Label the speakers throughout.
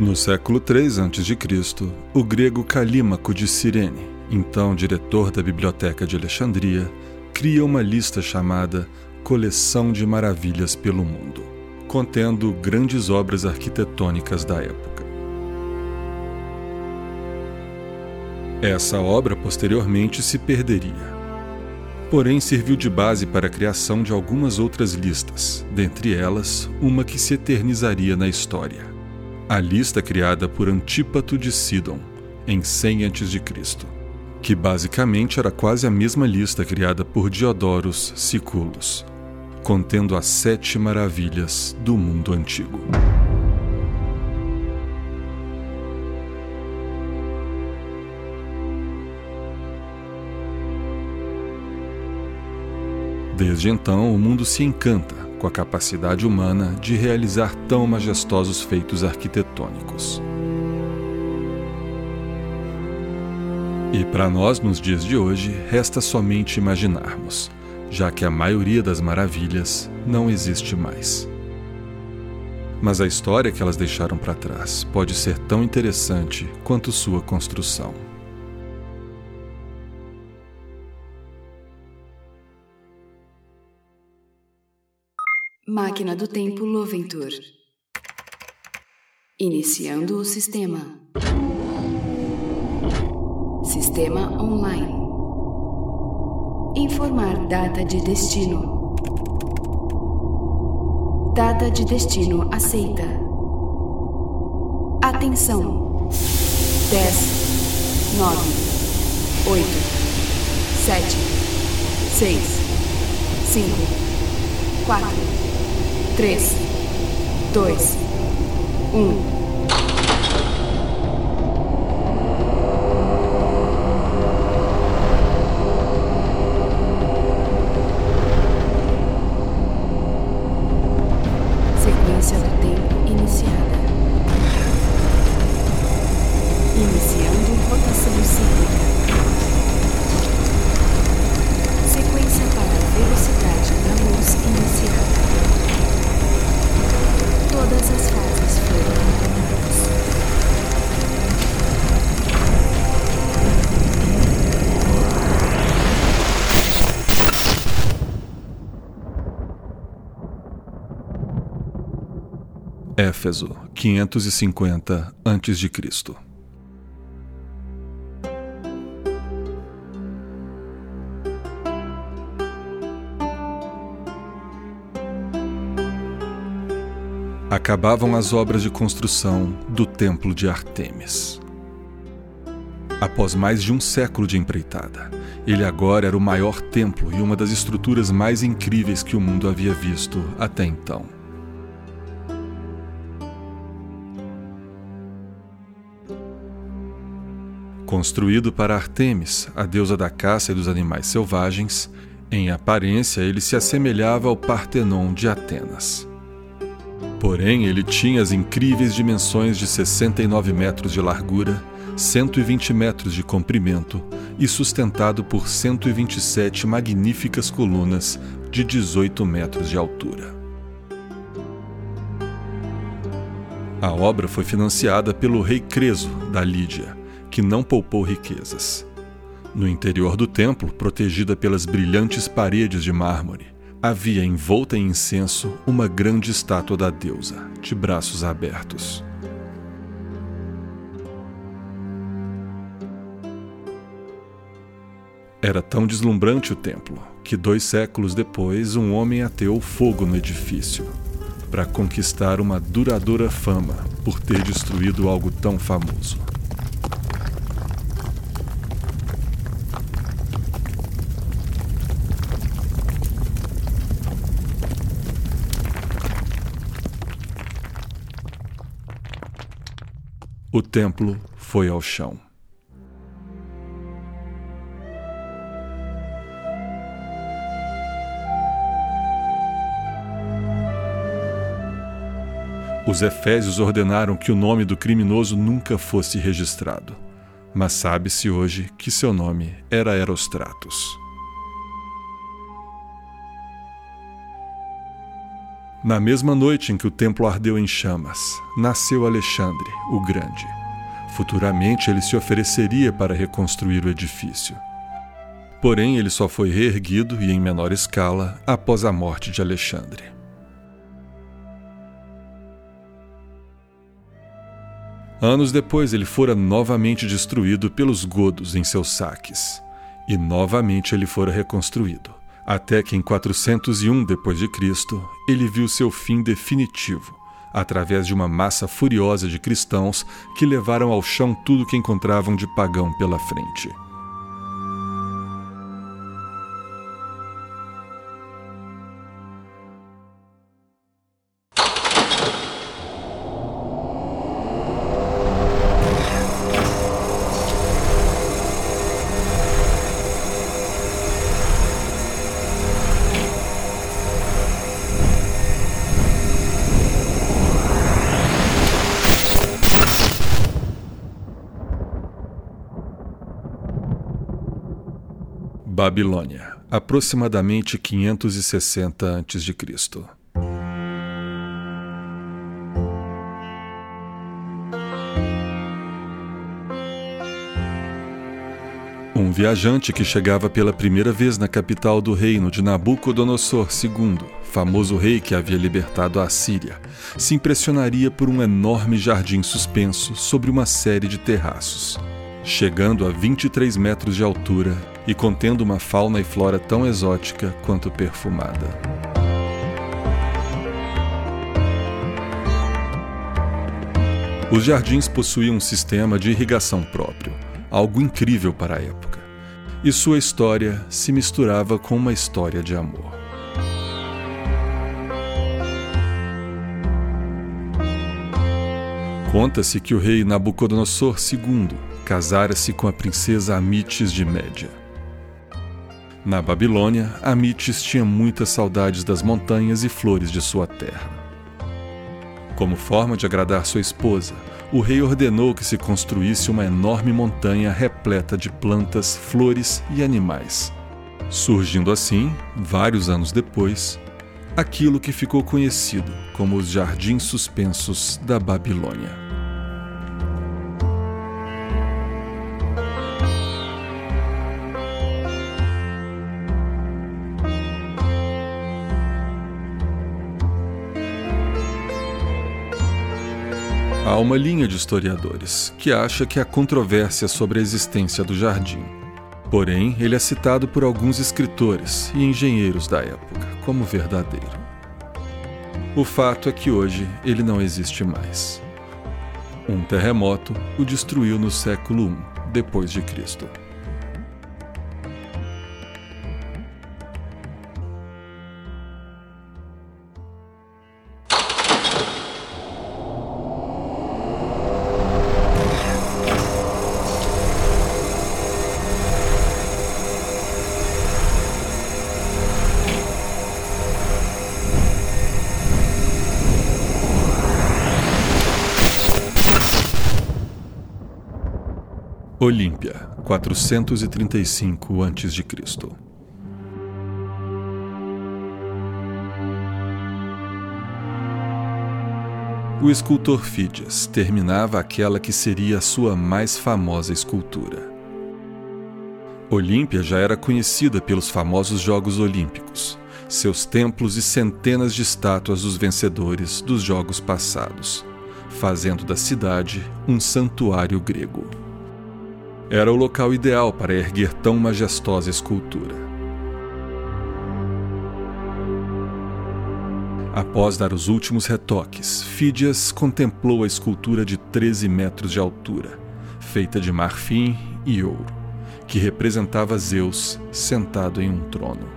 Speaker 1: No século III a.C., o grego Calímaco de Cirene, então diretor da Biblioteca de Alexandria, cria uma lista chamada Coleção de Maravilhas pelo Mundo, contendo grandes obras arquitetônicas da época. Essa obra posteriormente se perderia. Porém, serviu de base para a criação de algumas outras listas, dentre elas uma que se eternizaria na história a lista criada por Antípato de Sidon, em 100 a.C., que basicamente era quase a mesma lista criada por Diodoros Siculus, contendo as sete maravilhas do mundo antigo. Desde então, o mundo se encanta com a capacidade humana de realizar tão majestosos feitos arquitetônicos. E para nós, nos dias de hoje, resta somente imaginarmos, já que a maioria das maravilhas não existe mais. Mas a história que elas deixaram para trás pode ser tão interessante quanto sua construção.
Speaker 2: Máquina do Tempo Loventur. Iniciando o sistema. Sistema online. Informar data de destino. Data de destino aceita. Atenção. 10, 9, 8, 7, 6, 5, 4, três, dois, um.
Speaker 1: Éfeso, 550 a.C. Acabavam as obras de construção do Templo de Artemis. Após mais de um século de empreitada, ele agora era o maior templo e uma das estruturas mais incríveis que o mundo havia visto até então. Construído para Artemis, a deusa da caça e dos animais selvagens, em aparência ele se assemelhava ao Partenon de Atenas. Porém, ele tinha as incríveis dimensões de 69 metros de largura, 120 metros de comprimento e sustentado por 127 magníficas colunas de 18 metros de altura. A obra foi financiada pelo rei Creso da Lídia, que não poupou riquezas. No interior do templo, protegida pelas brilhantes paredes de mármore, havia envolta em incenso uma grande estátua da deusa, de braços abertos. Era tão deslumbrante o templo que, dois séculos depois, um homem ateou fogo no edifício para conquistar uma duradoura fama por ter destruído algo tão famoso. O templo foi ao chão. Os Efésios ordenaram que o nome do criminoso nunca fosse registrado, mas sabe-se hoje que seu nome era Erostratos. Na mesma noite em que o templo ardeu em chamas, nasceu Alexandre, o Grande. Futuramente ele se ofereceria para reconstruir o edifício. Porém, ele só foi reerguido e em menor escala após a morte de Alexandre. Anos depois, ele fora novamente destruído pelos godos em seus saques, e novamente ele fora reconstruído até que em 401 d.C. ele viu seu fim definitivo, através de uma massa furiosa de cristãos que levaram ao chão tudo que encontravam de pagão pela frente. Babilônia, aproximadamente 560 a.C. Um viajante que chegava pela primeira vez na capital do reino de Nabucodonosor II, famoso rei que havia libertado a Síria, se impressionaria por um enorme jardim suspenso sobre uma série de terraços. Chegando a 23 metros de altura, e contendo uma fauna e flora tão exótica quanto perfumada. Os jardins possuíam um sistema de irrigação próprio, algo incrível para a época, e sua história se misturava com uma história de amor. Conta-se que o rei Nabucodonosor II casara-se com a princesa Amites de Média. Na Babilônia, Amites tinha muitas saudades das montanhas e flores de sua terra. Como forma de agradar sua esposa, o rei ordenou que se construísse uma enorme montanha repleta de plantas, flores e animais, surgindo assim, vários anos depois, aquilo que ficou conhecido como os Jardins Suspensos da Babilônia. Há uma linha de historiadores que acha que há controvérsia sobre a existência do jardim. Porém, ele é citado por alguns escritores e engenheiros da época como verdadeiro. O fato é que hoje ele não existe mais. Um terremoto o destruiu no século I depois de Cristo. Olímpia, 435 a.C. O escultor Fídias terminava aquela que seria a sua mais famosa escultura. Olímpia já era conhecida pelos famosos Jogos Olímpicos, seus templos e centenas de estátuas dos vencedores dos Jogos passados, fazendo da cidade um santuário grego. Era o local ideal para erguer tão majestosa escultura. Após dar os últimos retoques, Fídias contemplou a escultura de 13 metros de altura, feita de marfim e ouro, que representava Zeus sentado em um trono.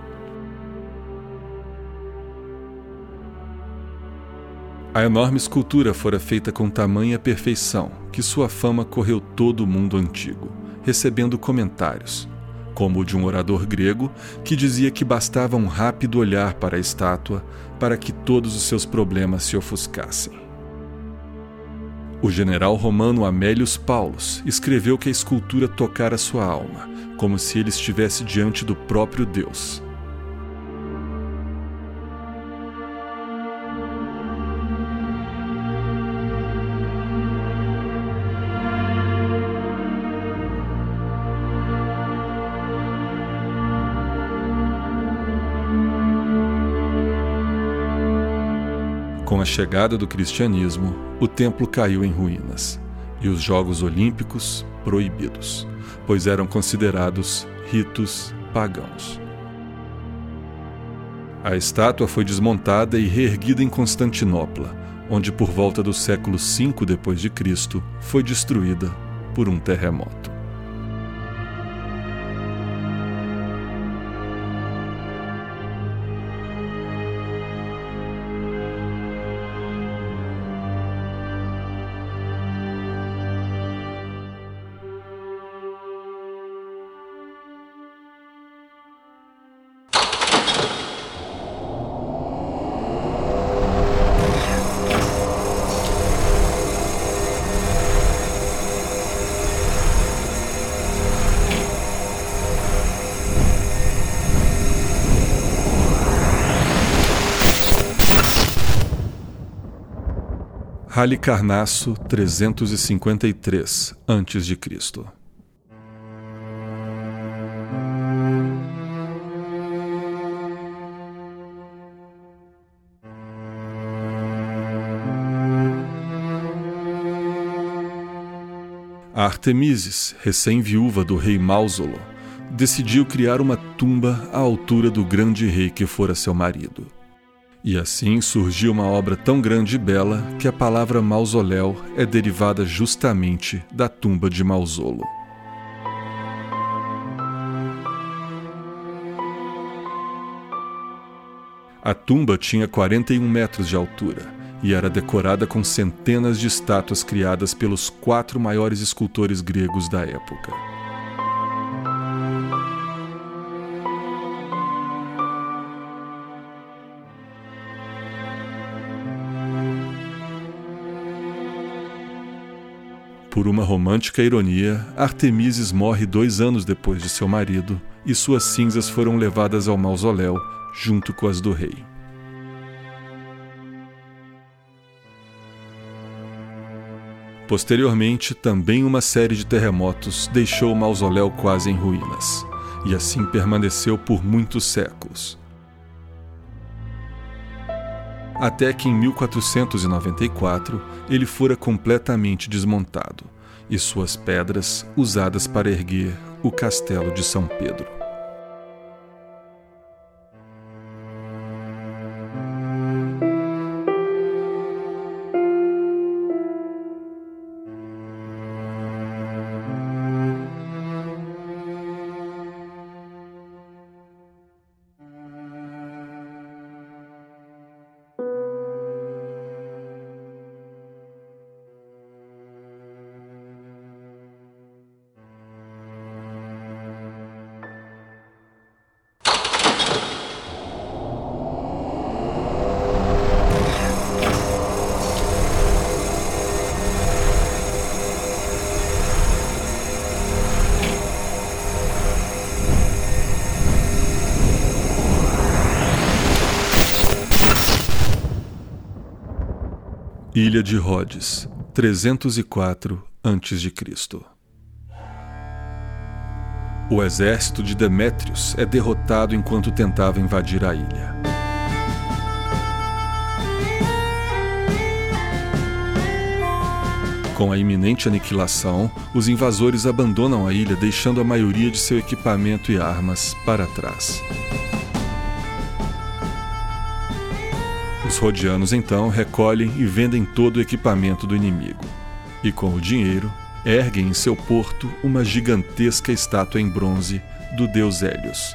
Speaker 1: A enorme escultura fora feita com tamanha perfeição que sua fama correu todo o mundo antigo recebendo comentários, como o de um orador grego que dizia que bastava um rápido olhar para a estátua para que todos os seus problemas se ofuscassem. O general romano Amélius Paulus escreveu que a escultura tocara sua alma, como se ele estivesse diante do próprio Deus. Com a chegada do cristianismo, o templo caiu em ruínas e os Jogos Olímpicos proibidos, pois eram considerados ritos pagãos. A estátua foi desmontada e reerguida em Constantinopla, onde por volta do século V d.C. foi destruída por um terremoto. Halicarnasso 353 a.C. A Artemises, recém-viúva do rei Mausolo, decidiu criar uma tumba à altura do grande rei que fora seu marido. E assim surgiu uma obra tão grande e bela que a palavra mausoléu é derivada justamente da tumba de Mausolo. A tumba tinha 41 metros de altura e era decorada com centenas de estátuas criadas pelos quatro maiores escultores gregos da época. Por uma romântica ironia, Artemises morre dois anos depois de seu marido e suas cinzas foram levadas ao mausoléu junto com as do rei. Posteriormente, também uma série de terremotos deixou o mausoléu quase em ruínas, e assim permaneceu por muitos séculos. Até que em 1494 ele fora completamente desmontado e suas pedras usadas para erguer o Castelo de São Pedro. Ilha de Rhodes, 304 a.C. O exército de Demétrios é derrotado enquanto tentava invadir a ilha. Com a iminente aniquilação, os invasores abandonam a ilha, deixando a maioria de seu equipamento e armas para trás. Os rodianos então recolhem e vendem todo o equipamento do inimigo. E com o dinheiro, erguem em seu porto uma gigantesca estátua em bronze do deus Hélios,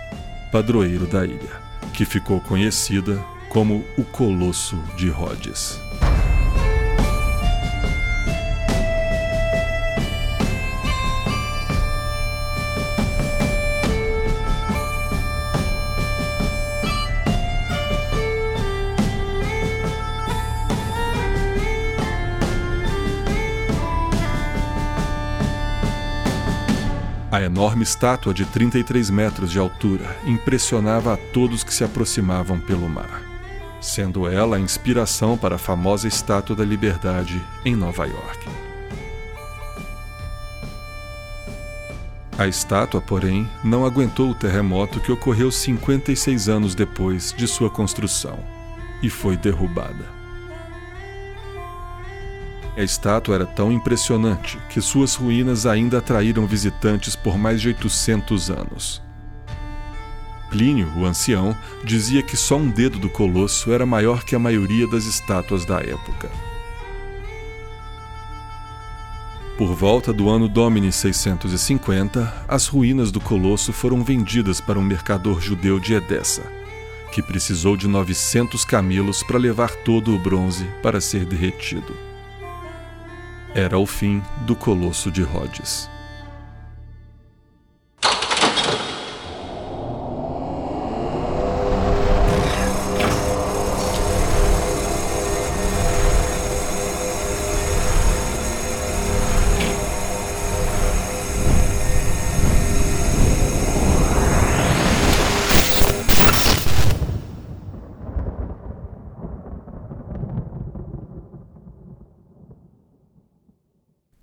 Speaker 1: padroeiro da ilha, que ficou conhecida como o Colosso de Rhodes. A enorme estátua de 33 metros de altura impressionava a todos que se aproximavam pelo mar, sendo ela a inspiração para a famosa Estátua da Liberdade em Nova York. A estátua, porém, não aguentou o terremoto que ocorreu 56 anos depois de sua construção e foi derrubada. A estátua era tão impressionante que suas ruínas ainda atraíram visitantes por mais de 800 anos. Plínio, o ancião, dizia que só um dedo do colosso era maior que a maioria das estátuas da época. Por volta do ano Domini 650, as ruínas do colosso foram vendidas para um mercador judeu de Edessa, que precisou de 900 camelos para levar todo o bronze para ser derretido. Era o fim do colosso de Rhodes.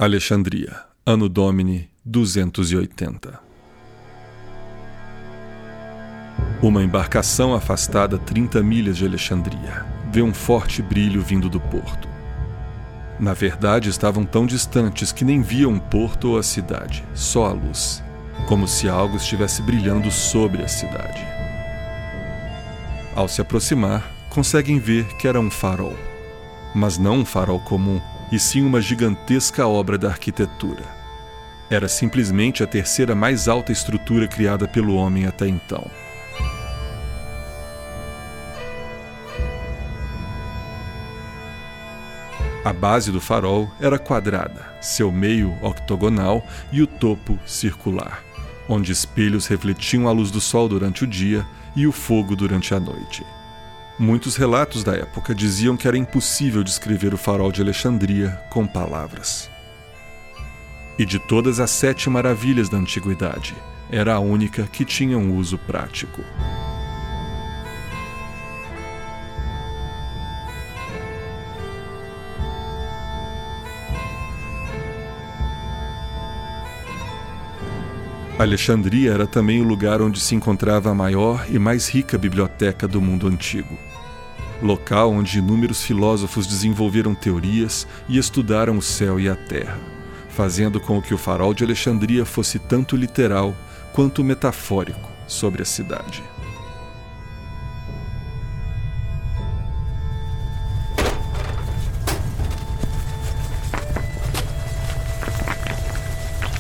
Speaker 1: Alexandria, Ano Domini 280. Uma embarcação afastada 30 milhas de Alexandria vê um forte brilho vindo do porto. Na verdade, estavam tão distantes que nem viam um porto ou a cidade, só a luz, como se algo estivesse brilhando sobre a cidade. Ao se aproximar, conseguem ver que era um farol, mas não um farol comum e sim uma gigantesca obra da arquitetura. Era simplesmente a terceira mais alta estrutura criada pelo homem até então. A base do farol era quadrada, seu meio octogonal e o topo circular, onde espelhos refletiam a luz do sol durante o dia e o fogo durante a noite. Muitos relatos da época diziam que era impossível descrever o farol de Alexandria com palavras. E de todas as sete maravilhas da antiguidade, era a única que tinha um uso prático. Alexandria era também o lugar onde se encontrava a maior e mais rica biblioteca do mundo antigo. Local onde inúmeros filósofos desenvolveram teorias e estudaram o céu e a terra, fazendo com que o farol de Alexandria fosse tanto literal quanto metafórico sobre a cidade.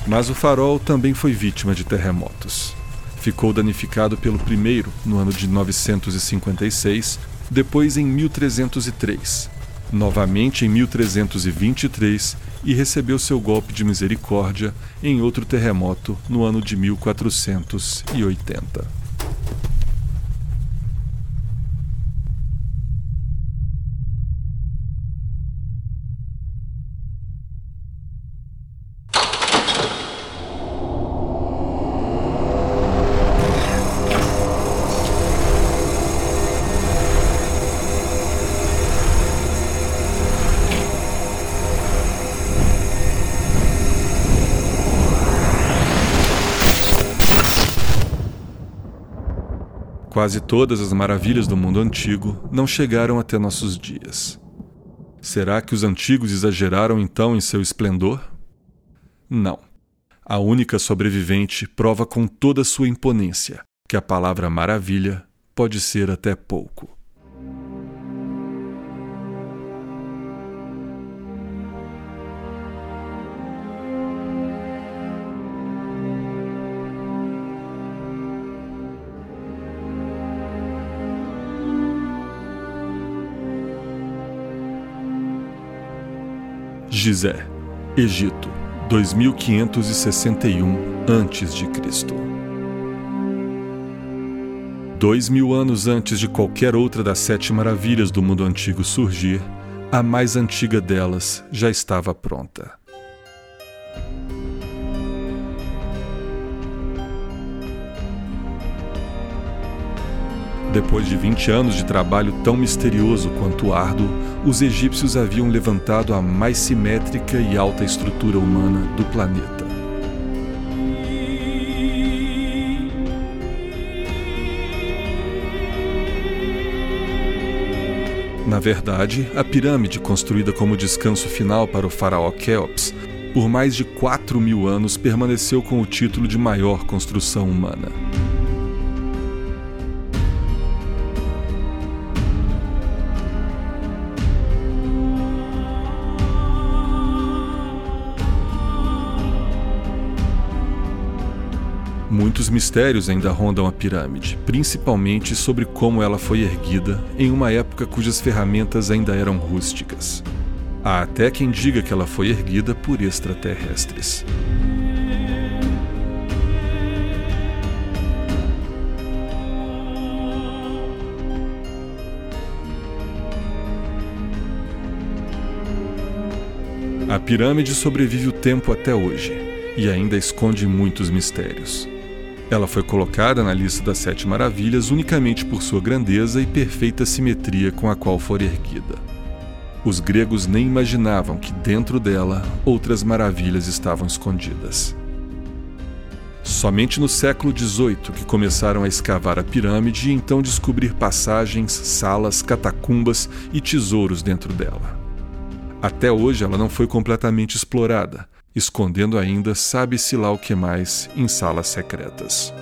Speaker 1: Mas o farol também foi vítima de terremotos. Ficou danificado pelo primeiro no ano de 956, depois em 1303, novamente em 1323 e recebeu seu golpe de misericórdia em outro terremoto no ano de 1480. Quase todas as maravilhas do mundo antigo não chegaram até nossos dias. Será que os antigos exageraram então em seu esplendor? Não. A única sobrevivente prova com toda sua imponência que a palavra maravilha pode ser até pouco. Gizé, Egito, 2561 a.C. Dois mil anos antes de qualquer outra das sete maravilhas do mundo antigo surgir, a mais antiga delas já estava pronta. Depois de 20 anos de trabalho tão misterioso quanto árduo, os egípcios haviam levantado a mais simétrica e alta estrutura humana do planeta. Na verdade, a pirâmide, construída como descanso final para o faraó Keops, por mais de 4 mil anos permaneceu com o título de maior construção humana. Muitos mistérios ainda rondam a pirâmide, principalmente sobre como ela foi erguida em uma época cujas ferramentas ainda eram rústicas. Há até quem diga que ela foi erguida por extraterrestres. A pirâmide sobrevive o tempo até hoje e ainda esconde muitos mistérios. Ela foi colocada na lista das Sete Maravilhas unicamente por sua grandeza e perfeita simetria com a qual foi erguida. Os gregos nem imaginavam que dentro dela outras maravilhas estavam escondidas. Somente no século XVIII que começaram a escavar a pirâmide e então descobrir passagens, salas, catacumbas e tesouros dentro dela. Até hoje ela não foi completamente explorada, escondendo ainda sabe-se lá o que mais em salas secretas.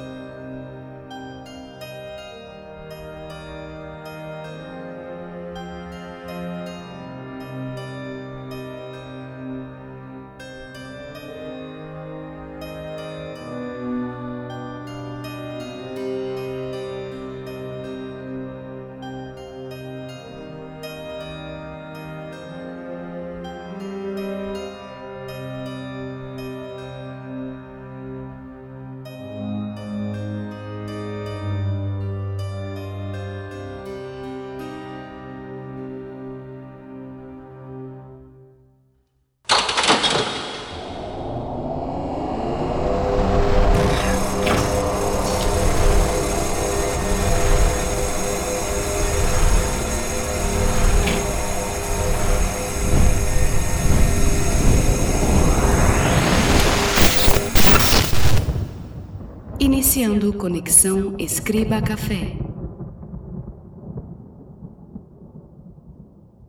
Speaker 2: Iniciando conexão Escriba Café.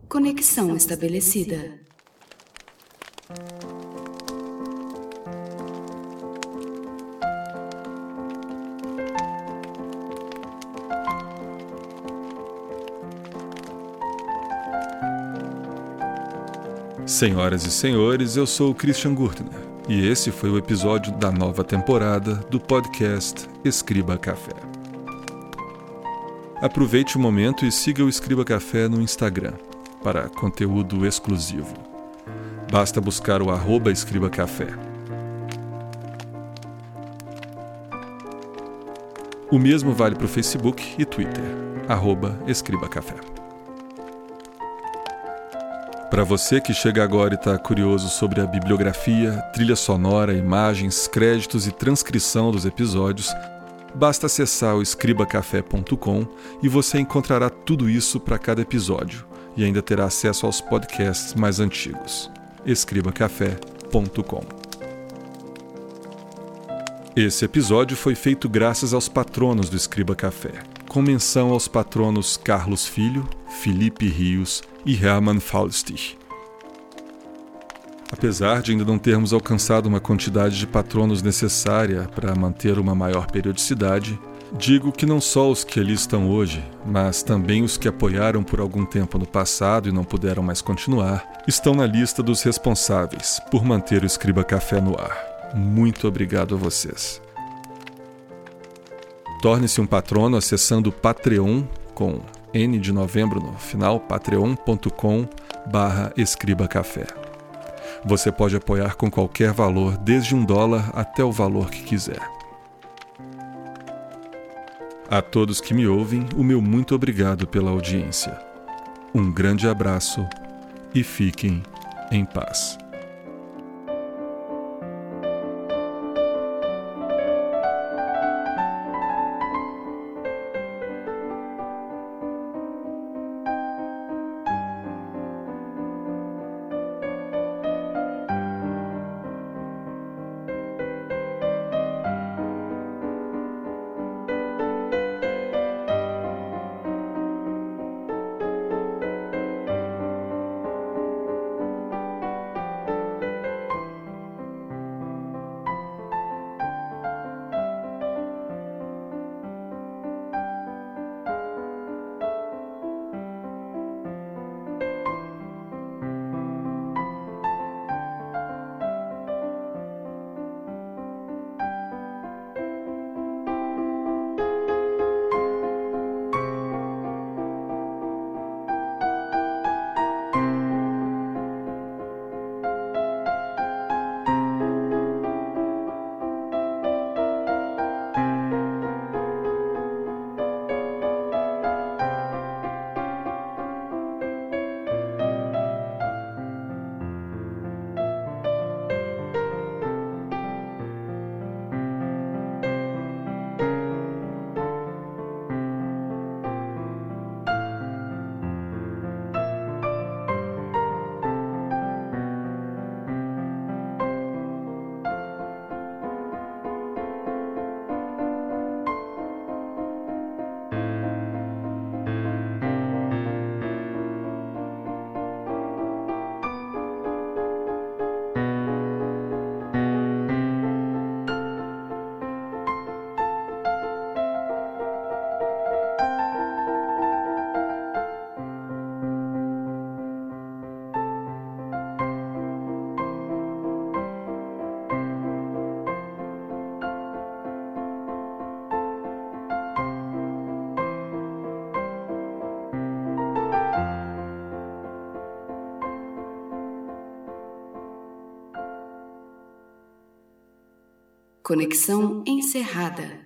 Speaker 2: Conexão estabelecida.
Speaker 1: Senhoras e senhores, eu sou Christian Gurtner e esse foi o episódio da nova temporada do podcast Escriba Café. Aproveite o momento e siga o Escriba Café no Instagram para conteúdo exclusivo. Basta buscar o arroba Escriba Café. O mesmo vale para o Facebook e Twitter, arroba Escriba Café. Para você que chega agora e está curioso sobre a bibliografia, trilha sonora, imagens, créditos e transcrição dos episódios, basta acessar o escribacafé.com e você encontrará tudo isso para cada episódio e ainda terá acesso aos podcasts mais antigos. escribacafé.com. Esse episódio foi feito graças aos patronos do Escriba Café, com menção aos patronos Carlos Filho, Felipe Rios e Hermann Faustich. Apesar de ainda não termos alcançado uma quantidade de patronos necessária para manter uma maior periodicidade, digo que não só os que ali estão hoje, mas também os que apoiaram por algum tempo no passado e não puderam mais continuar, estão na lista dos responsáveis por manter o Escriba Café no ar. Muito obrigado a vocês. Torne-se um patrono acessando o Patreon com N de novembro no final, patreon.com barra Escriba Café. Você pode apoiar com qualquer valor, desde um dólar até o valor que quiser. A todos que me ouvem, o meu muito obrigado pela audiência. Um grande abraço e fiquem em paz.
Speaker 2: Conexão encerrada.